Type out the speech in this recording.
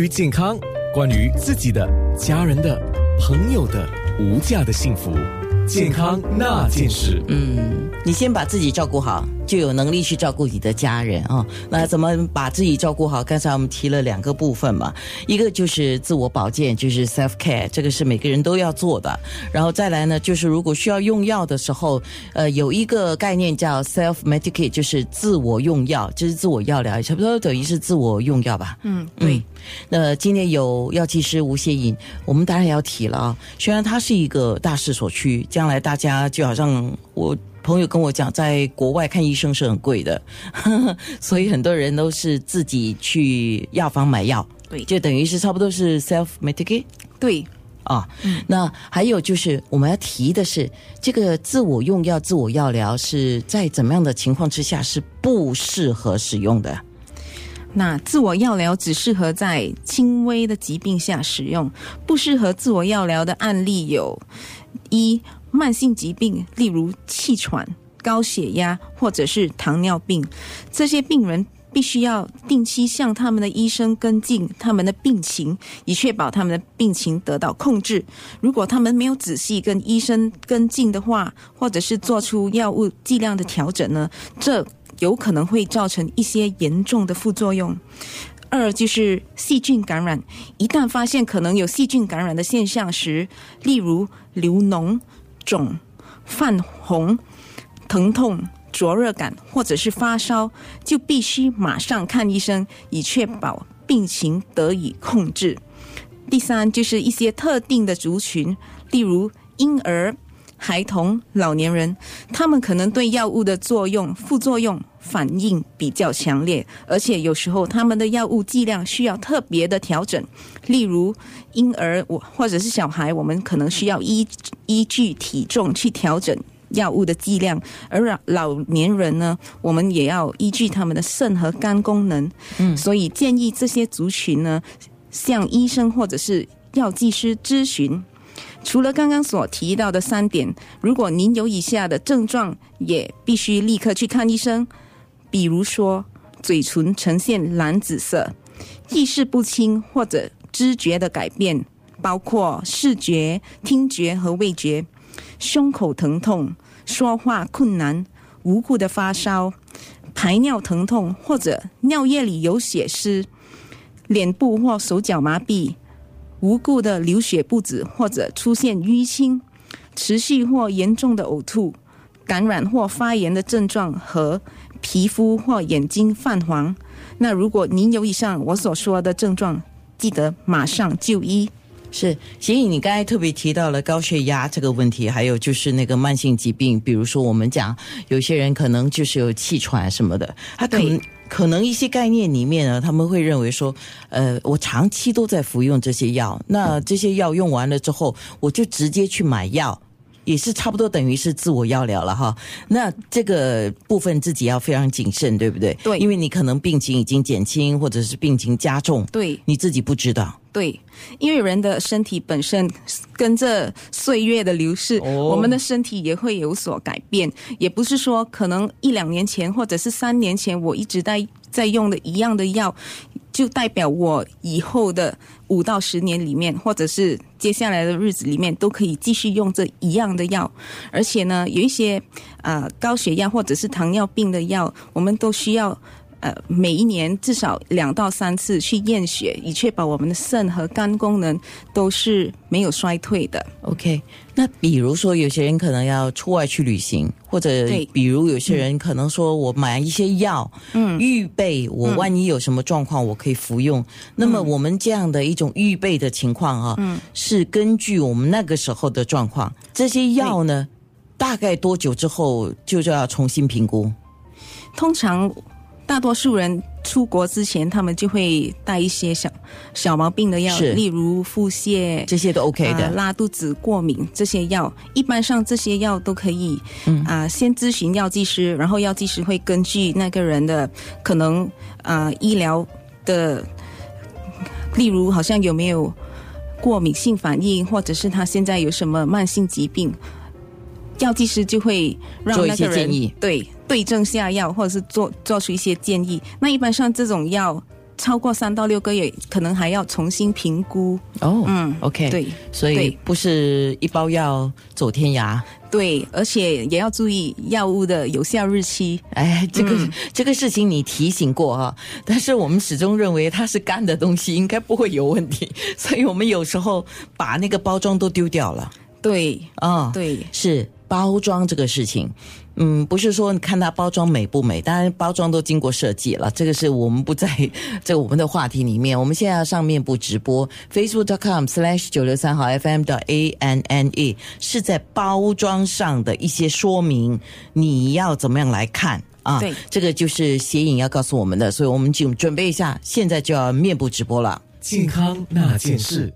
于健康，关于自己的、家人的、朋友的无价的幸福，健康那件事。嗯，你先把自己照顾好，就有能力去照顾你的家人啊、那怎么把自己照顾好？刚才我们提了两个部分嘛，一个就是自我保健，就是 self care，这个是每个人都要做的。然后再来呢，就是如果需要用药的时候，呃，有一个概念叫 self medicate，就是自我用药，就是自我药疗，差不多等于是自我用药吧。嗯，对，那今天有药剂师吴谢颖，我们当然要提了啊。虽然它是一个大势所趋，将来大家就好像我朋友跟我讲，在国外看医生是很贵的，所以很多人都是自己去药房买药，对就等于是差不多是 self medicate 对，啊。那还有就是我们要提的是，这个自我用药、自我药疗是在怎么样的情况之下是不适合使用的？那自我药疗只适合在轻微的疾病下使用，不适合自我药疗的案例有：一、慢性疾病，例如气喘、高血压或者是糖尿病，这些病人必须要定期向他们的医生跟进他们的病情，以确保他们的病情得到控制。如果他们没有仔细跟医生跟进的话，或者是做出药物剂量的调整呢，这有可能会造成一些严重的副作用。二就是细菌感染，一旦发现可能有细菌感染的现象时，例如流脓、肿、泛红、疼痛、灼热感或者是发烧，就必须马上看医生，以确保病情得以控制。第三就是一些特定的族群，例如婴儿、孩童、老年人，他们可能对药物的作用、副作用反应比较强烈，而且有时候他们的药物剂量需要特别的调整。例如婴儿我或者是小孩，我们可能需要依依据体重去调整。药物的剂量，而老老年人呢，我们也要依据他们的肾和肝功能，嗯，所以建议这些族群呢，向医生或者是药剂师咨询。除了刚刚所提到的三点，如果您有以下的症状，也必须立刻去看医生。比如说，嘴唇呈现蓝紫色，意识不清或者知觉的改变，包括视觉、听觉和味觉，胸口疼痛、说话困难、无故的发烧、排尿疼痛或者尿液里有血丝、脸部或手脚麻痹。无故的流血不止，或者出现淤青、持续或严重的呕吐、感染或发炎的症状和皮肤或眼睛泛黄。那如果您有以上我所说的症状，记得马上就医。是，所以你刚才特别提到了高血压这个问题，还有就是那个慢性疾病，比如说我们讲有些人可能就是有气喘什么的，他可能对可能一些概念里面呢，他们会认为说，呃，我长期都在服用这些药，那这些药用完了之后，我就直接去买药。也是差不多等于是自我药疗了哈，那这个部分自己要非常谨慎，对不对？对因为你可能病情已经减轻，或者是病情加重，对你自己不知道。对，因为人的身体本身跟着岁月的流逝，哦我们的身体也会有所改变。也不是说可能一两年前或者是三年前我一直在在用的一样的药，就代表我以后的五到十年里面，或者是接下来的日子里面，都可以继续用这一样的药。而且呢，有一些呃高血压或者是糖尿病的药，我们都需要。呃，每一年至少两到三次去验血，以确保我们的肾和肝功能都是没有衰退的。OK，那比如说有些人可能要出外去旅行，或者比如有些人可能说我买一些药，嗯，预备我万一有什么状况我可以服用。那么我们这样的一种预备的情况啊，嗯，是根据我们那个时候的状况，这些药呢，大概多久之后就就要重新评估？通常大多数人出国之前，他们就会带一些小小毛病的药，例如腹泻。这些都 OK 啊的。拉肚子、过敏这些药，一般上这些药都可以，嗯啊、先咨询药剂师，然后药剂师会根据那个人的可能啊、医疗的，例如好像有没有过敏性反应，或者是他现在有什么慢性疾病，药剂师就会让做一些那个人建议对对症下药，或者是做做出一些建议。那一般上这种药超过三到六个月，可能还要重新评估。哦，嗯，OK，对，所以对不是一包药走天涯。对，而且也要注意药物的有效日期。哎，这个、嗯这个事情你提醒过哈，但是我们始终认为它是干的东西，应该不会有问题，所以我们有时候把那个包装都丢掉了。对，啊、对，是包装这个事情，嗯，不是说你看它包装美不美，当然包装都经过设计了，这个是我们不在 这个我们的话题里面。我们现在要上面部直播，facebook.com/slash 九六三号 FM 的 A N N E 是在包装上的一些说明，你要怎么样来看？啊，对这个就是写影要告诉我们的，所以我们就准备一下，现在就要面部直播了。健康那件事。